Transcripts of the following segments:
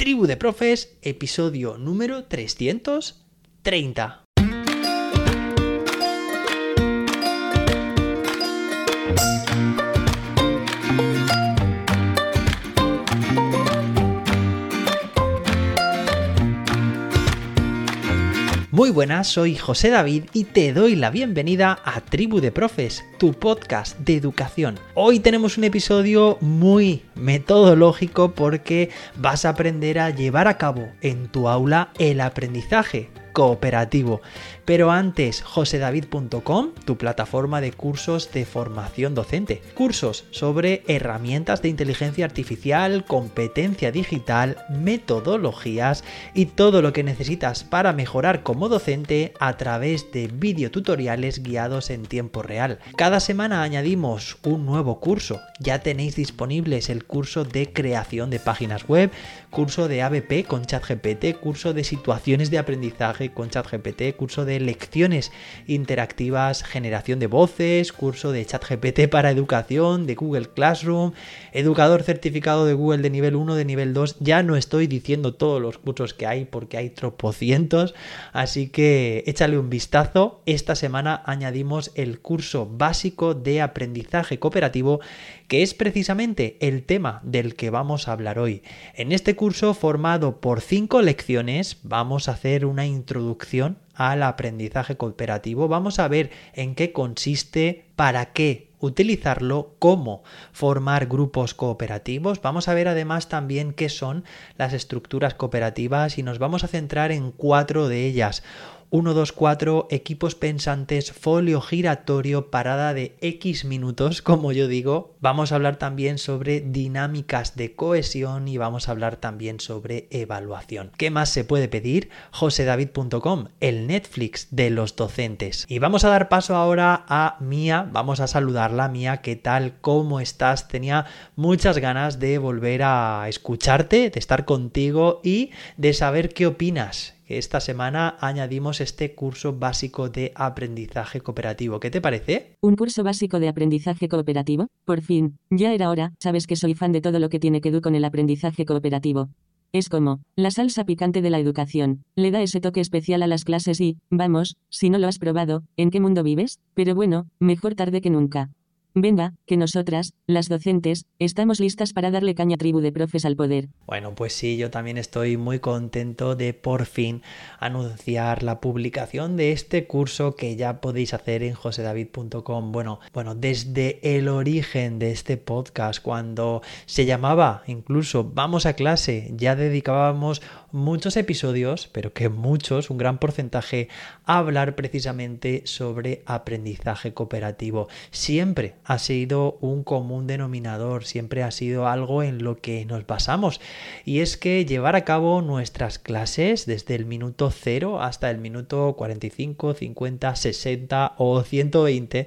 Tribu de Profes, episodio número 330. Muy buenas, soy José David y te doy la bienvenida a Tribu de Profes, tu podcast de educación. Hoy tenemos un episodio muy metodológico porque vas a aprender a llevar a cabo en tu aula el aprendizaje cooperativo. Pero antes, josedavid.com, tu plataforma de cursos de formación docente. Cursos sobre herramientas de inteligencia artificial, competencia digital, metodologías y todo lo que necesitas para mejorar como docente a través de videotutoriales guiados en tiempo real. Semana añadimos un nuevo curso. Ya tenéis disponibles el curso de creación de páginas web, curso de ABP con ChatGPT, curso de situaciones de aprendizaje con ChatGPT, curso de lecciones interactivas, generación de voces, curso de ChatGPT para educación, de Google Classroom, educador certificado de Google de nivel 1, de nivel 2. Ya no estoy diciendo todos los cursos que hay porque hay tropocientos, así que échale un vistazo. Esta semana añadimos el curso básico de aprendizaje cooperativo que es precisamente el tema del que vamos a hablar hoy. En este curso formado por cinco lecciones vamos a hacer una introducción al aprendizaje cooperativo, vamos a ver en qué consiste, para qué utilizarlo, cómo formar grupos cooperativos. Vamos a ver además también qué son las estructuras cooperativas y nos vamos a centrar en cuatro de ellas. 1, 2, 4, equipos pensantes, folio giratorio, parada de X minutos, como yo digo. Vamos a hablar también sobre dinámicas de cohesión y vamos a hablar también sobre evaluación. ¿Qué más se puede pedir? josedavid.com, el Netflix de los docentes. Y vamos a dar paso ahora a Mía, vamos a saludarla, Mía, ¿qué tal? ¿Cómo estás? Tenía muchas ganas de volver a escucharte, de estar contigo y de saber qué opinas esta semana añadimos este curso básico de aprendizaje cooperativo. ¿Qué te parece? Un curso básico de aprendizaje cooperativo. Por fin, ya era hora, sabes que soy fan de todo lo que tiene que ver con el aprendizaje cooperativo. Es como, la salsa picante de la educación, le da ese toque especial a las clases y, vamos, si no lo has probado, ¿en qué mundo vives? Pero bueno, mejor tarde que nunca. Venga, que nosotras, las docentes, estamos listas para darle caña tribu de profes al poder. Bueno, pues sí, yo también estoy muy contento de por fin anunciar la publicación de este curso que ya podéis hacer en josedavid.com. Bueno, bueno, desde el origen de este podcast, cuando se llamaba incluso Vamos a clase, ya dedicábamos muchos episodios, pero que muchos, un gran porcentaje, a hablar precisamente sobre aprendizaje cooperativo. Siempre ha sido un común denominador, siempre ha sido algo en lo que nos basamos. Y es que llevar a cabo nuestras clases desde el minuto 0 hasta el minuto 45, 50, 60 o 120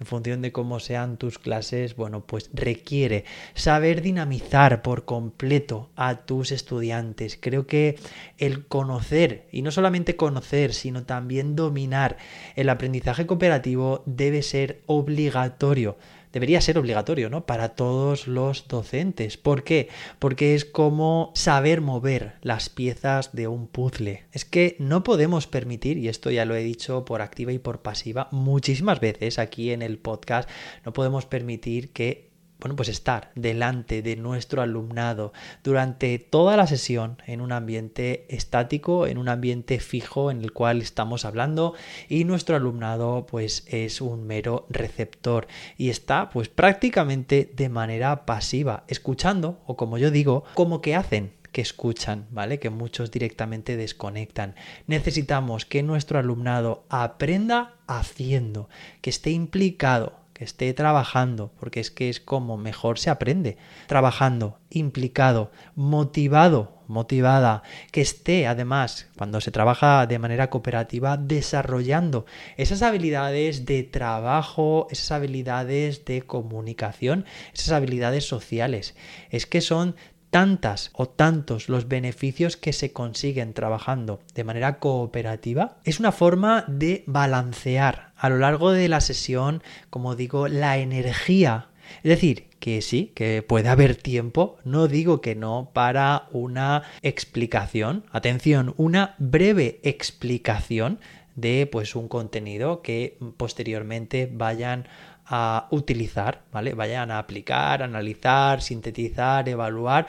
en función de cómo sean tus clases, bueno, pues requiere saber dinamizar por completo a tus estudiantes. Creo que el conocer, y no solamente conocer, sino también dominar el aprendizaje cooperativo debe ser obligatorio debería ser obligatorio, ¿no? Para todos los docentes. ¿Por qué? Porque es como saber mover las piezas de un puzzle. Es que no podemos permitir, y esto ya lo he dicho por activa y por pasiva muchísimas veces aquí en el podcast, no podemos permitir que bueno, pues estar delante de nuestro alumnado durante toda la sesión en un ambiente estático, en un ambiente fijo en el cual estamos hablando y nuestro alumnado pues es un mero receptor y está pues prácticamente de manera pasiva, escuchando o como yo digo, como que hacen que escuchan, ¿vale? Que muchos directamente desconectan. Necesitamos que nuestro alumnado aprenda haciendo, que esté implicado, que esté trabajando, porque es que es como mejor se aprende, trabajando, implicado, motivado, motivada, que esté además, cuando se trabaja de manera cooperativa, desarrollando esas habilidades de trabajo, esas habilidades de comunicación, esas habilidades sociales. Es que son tantas o tantos los beneficios que se consiguen trabajando de manera cooperativa, es una forma de balancear a lo largo de la sesión, como digo, la energía. Es decir, que sí, que puede haber tiempo, no digo que no, para una explicación, atención, una breve explicación de pues un contenido que posteriormente vayan a utilizar, ¿vale? Vayan a aplicar, analizar, sintetizar, evaluar.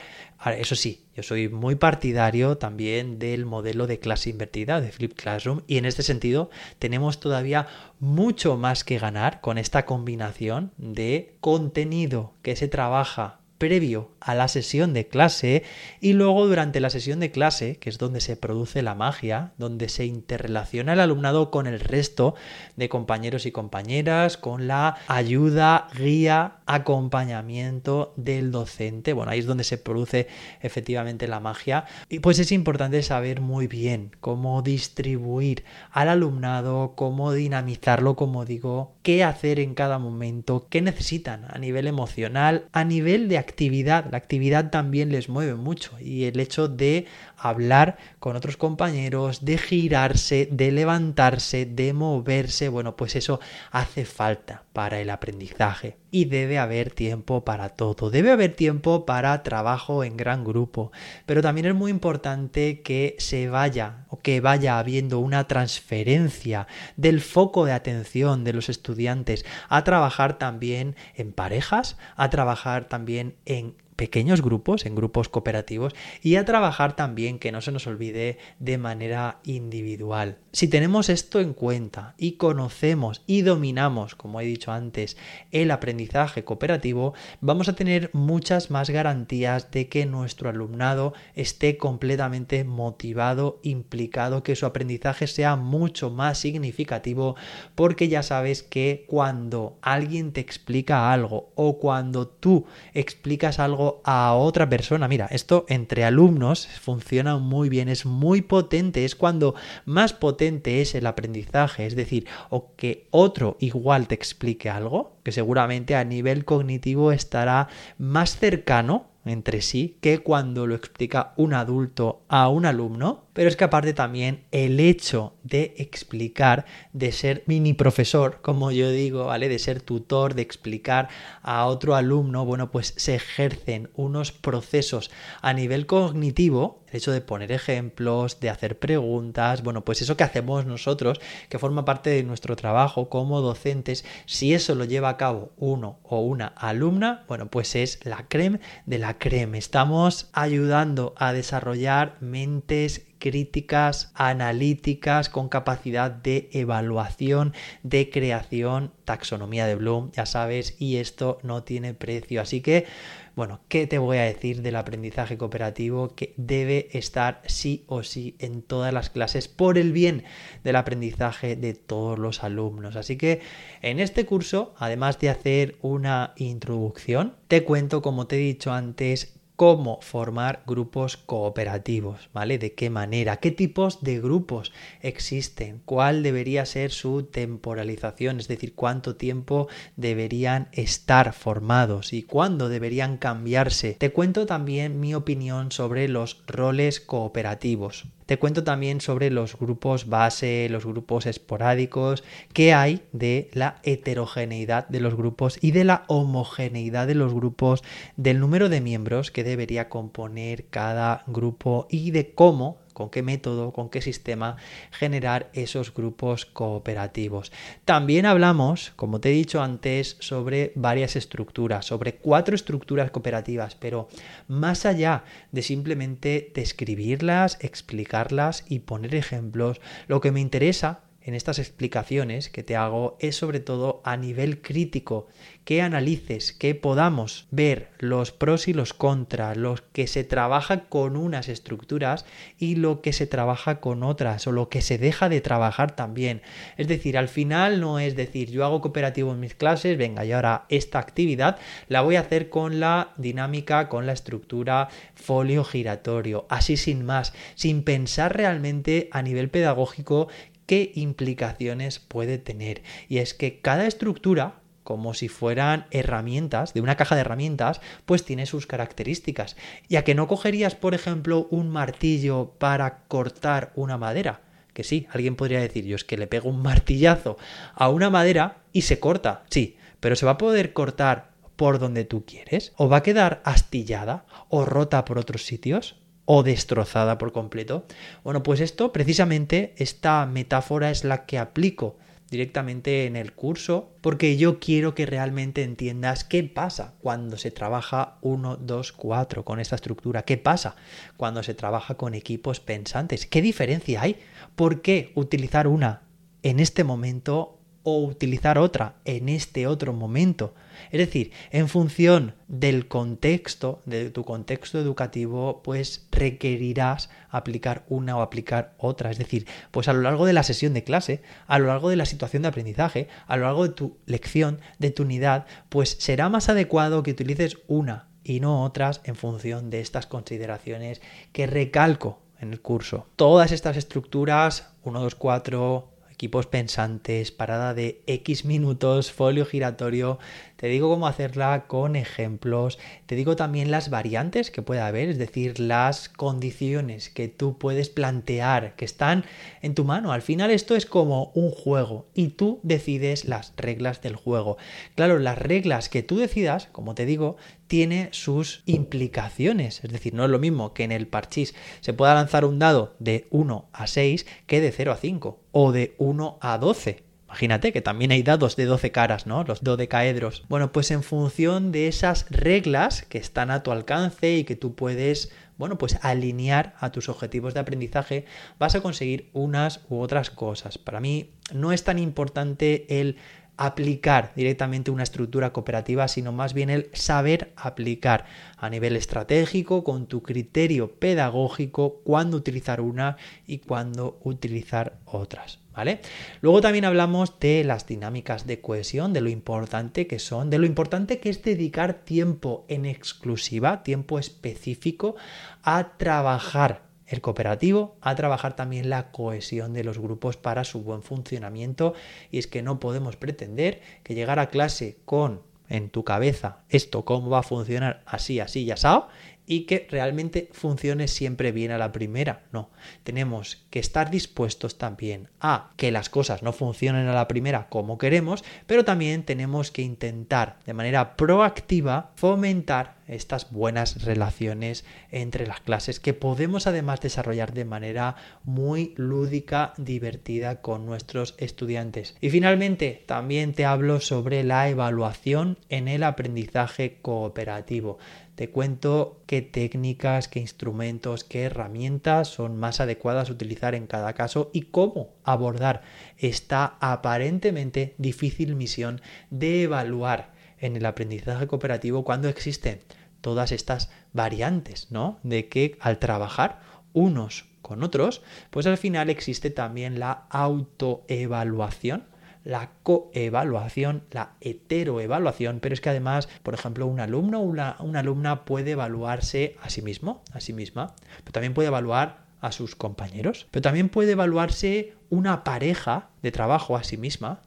Eso sí, yo soy muy partidario también del modelo de clase invertida, de Flip Classroom, y en este sentido tenemos todavía mucho más que ganar con esta combinación de contenido que se trabaja previo a la sesión de clase y luego durante la sesión de clase, que es donde se produce la magia, donde se interrelaciona el alumnado con el resto de compañeros y compañeras, con la ayuda, guía, acompañamiento del docente. Bueno, ahí es donde se produce efectivamente la magia. Y pues es importante saber muy bien cómo distribuir al alumnado, cómo dinamizarlo, como digo, qué hacer en cada momento, qué necesitan a nivel emocional, a nivel de actividad. La actividad también les mueve mucho y el hecho de hablar con otros compañeros, de girarse, de levantarse, de moverse, bueno, pues eso hace falta para el aprendizaje y debe haber tiempo para todo. Debe haber tiempo para trabajo en gran grupo, pero también es muy importante que se vaya o que vaya habiendo una transferencia del foco de atención de los estudiantes a trabajar también en parejas, a trabajar también en pequeños grupos, en grupos cooperativos y a trabajar también, que no se nos olvide, de manera individual. Si tenemos esto en cuenta y conocemos y dominamos, como he dicho antes, el aprendizaje cooperativo, vamos a tener muchas más garantías de que nuestro alumnado esté completamente motivado, implicado, que su aprendizaje sea mucho más significativo, porque ya sabes que cuando alguien te explica algo o cuando tú explicas algo a otra persona. Mira, esto entre alumnos funciona muy bien, es muy potente, es cuando más potente es el aprendizaje, es decir, o que otro igual te explique algo, que seguramente a nivel cognitivo estará más cercano entre sí que cuando lo explica un adulto a un alumno, pero es que aparte también el hecho de explicar, de ser mini profesor, como yo digo, ¿vale? De ser tutor, de explicar a otro alumno, bueno, pues se ejercen unos procesos a nivel cognitivo, hecho de poner ejemplos, de hacer preguntas, bueno, pues eso que hacemos nosotros, que forma parte de nuestro trabajo como docentes, si eso lo lleva a cabo uno o una alumna, bueno, pues es la creme de la creme. Estamos ayudando a desarrollar mentes críticas, analíticas, con capacidad de evaluación, de creación, taxonomía de Bloom, ya sabes, y esto no tiene precio. Así que, bueno, ¿qué te voy a decir del aprendizaje cooperativo que debe estar sí o sí en todas las clases por el bien del aprendizaje de todos los alumnos? Así que en este curso, además de hacer una introducción, te cuento, como te he dicho antes, cómo formar grupos cooperativos, ¿vale? ¿De qué manera? ¿Qué tipos de grupos existen? ¿Cuál debería ser su temporalización? Es decir, cuánto tiempo deberían estar formados y cuándo deberían cambiarse. Te cuento también mi opinión sobre los roles cooperativos. Te cuento también sobre los grupos base, los grupos esporádicos, qué hay de la heterogeneidad de los grupos y de la homogeneidad de los grupos, del número de miembros que debería componer cada grupo y de cómo con qué método, con qué sistema generar esos grupos cooperativos. También hablamos, como te he dicho antes, sobre varias estructuras, sobre cuatro estructuras cooperativas, pero más allá de simplemente describirlas, explicarlas y poner ejemplos, lo que me interesa en estas explicaciones que te hago es sobre todo a nivel crítico, que analices, que podamos ver los pros y los contras, los que se trabaja con unas estructuras y lo que se trabaja con otras, o lo que se deja de trabajar también. Es decir, al final no es decir, yo hago cooperativo en mis clases, venga, y ahora esta actividad la voy a hacer con la dinámica, con la estructura folio giratorio, así sin más, sin pensar realmente a nivel pedagógico qué implicaciones puede tener. Y es que cada estructura, como si fueran herramientas, de una caja de herramientas, pues tiene sus características. Ya que no cogerías, por ejemplo, un martillo para cortar una madera. Que sí, alguien podría decir, yo es que le pego un martillazo a una madera y se corta, sí, pero se va a poder cortar por donde tú quieres? ¿O va a quedar astillada o rota por otros sitios? O destrozada por completo. Bueno, pues esto precisamente, esta metáfora es la que aplico directamente en el curso porque yo quiero que realmente entiendas qué pasa cuando se trabaja 1, 2, 4 con esta estructura, qué pasa cuando se trabaja con equipos pensantes, qué diferencia hay, por qué utilizar una en este momento o utilizar otra en este otro momento. Es decir, en función del contexto, de tu contexto educativo, pues requerirás aplicar una o aplicar otra. Es decir, pues a lo largo de la sesión de clase, a lo largo de la situación de aprendizaje, a lo largo de tu lección, de tu unidad, pues será más adecuado que utilices una y no otras en función de estas consideraciones que recalco en el curso. Todas estas estructuras, 1, 2, 4, equipos pensantes, parada de X minutos, folio giratorio. Te digo cómo hacerla con ejemplos. Te digo también las variantes que puede haber, es decir, las condiciones que tú puedes plantear, que están en tu mano. Al final esto es como un juego y tú decides las reglas del juego. Claro, las reglas que tú decidas, como te digo, tiene sus implicaciones. Es decir, no es lo mismo que en el parchís se pueda lanzar un dado de 1 a 6 que de 0 a 5 o de 1 a 12. Imagínate que también hay dados de 12 caras, ¿no? Los dodecaedros. Bueno, pues en función de esas reglas que están a tu alcance y que tú puedes, bueno, pues alinear a tus objetivos de aprendizaje, vas a conseguir unas u otras cosas. Para mí no es tan importante el aplicar directamente una estructura cooperativa, sino más bien el saber aplicar a nivel estratégico, con tu criterio pedagógico, cuándo utilizar una y cuándo utilizar otras. ¿Vale? Luego también hablamos de las dinámicas de cohesión, de lo importante que son, de lo importante que es dedicar tiempo en exclusiva, tiempo específico a trabajar el cooperativo, a trabajar también la cohesión de los grupos para su buen funcionamiento y es que no podemos pretender que llegar a clase con en tu cabeza esto cómo va a funcionar así, así y asado y que realmente funcione siempre bien a la primera. No, tenemos que estar dispuestos también a que las cosas no funcionen a la primera como queremos, pero también tenemos que intentar de manera proactiva fomentar estas buenas relaciones entre las clases que podemos además desarrollar de manera muy lúdica, divertida con nuestros estudiantes. Y finalmente también te hablo sobre la evaluación en el aprendizaje cooperativo. Te cuento qué técnicas, qué instrumentos, qué herramientas son más adecuadas utilizar en cada caso y cómo abordar esta aparentemente difícil misión de evaluar en el aprendizaje cooperativo cuando existen todas estas variantes, ¿no? De que al trabajar unos con otros, pues al final existe también la autoevaluación la coevaluación, la heteroevaluación, pero es que además, por ejemplo, un alumno o una, alumna puede evaluarse a sí mismo, a sí misma, pero también puede evaluar a sus compañeros, pero también puede evaluarse una pareja de trabajo a sí misma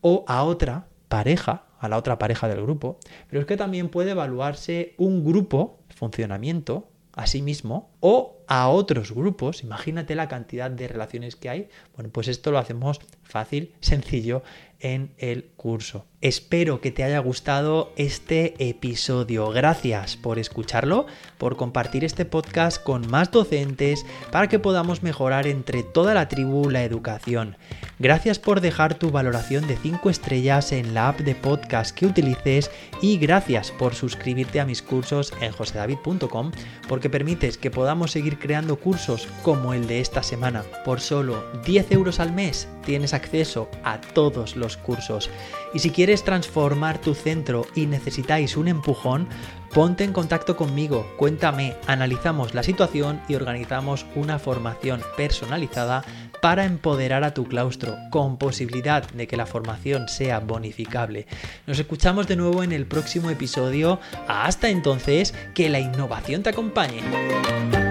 o a otra pareja, a la otra pareja del grupo, pero es que también puede evaluarse un grupo, funcionamiento, a sí mismo o a otros grupos. Imagínate la cantidad de relaciones que hay. Bueno, pues esto lo hacemos fácil, sencillo en el curso. Espero que te haya gustado este episodio. Gracias por escucharlo, por compartir este podcast con más docentes para que podamos mejorar entre toda la tribu la educación. Gracias por dejar tu valoración de 5 estrellas en la app de podcast que utilices y gracias por suscribirte a mis cursos en josedavid.com porque permites que podamos seguir creando cursos como el de esta semana. Por solo 10 euros al mes tienes acceso a todos los cursos. Y si quieres transformar tu centro y necesitáis un empujón, ponte en contacto conmigo, cuéntame, analizamos la situación y organizamos una formación personalizada para empoderar a tu claustro, con posibilidad de que la formación sea bonificable. Nos escuchamos de nuevo en el próximo episodio. Hasta entonces, que la innovación te acompañe.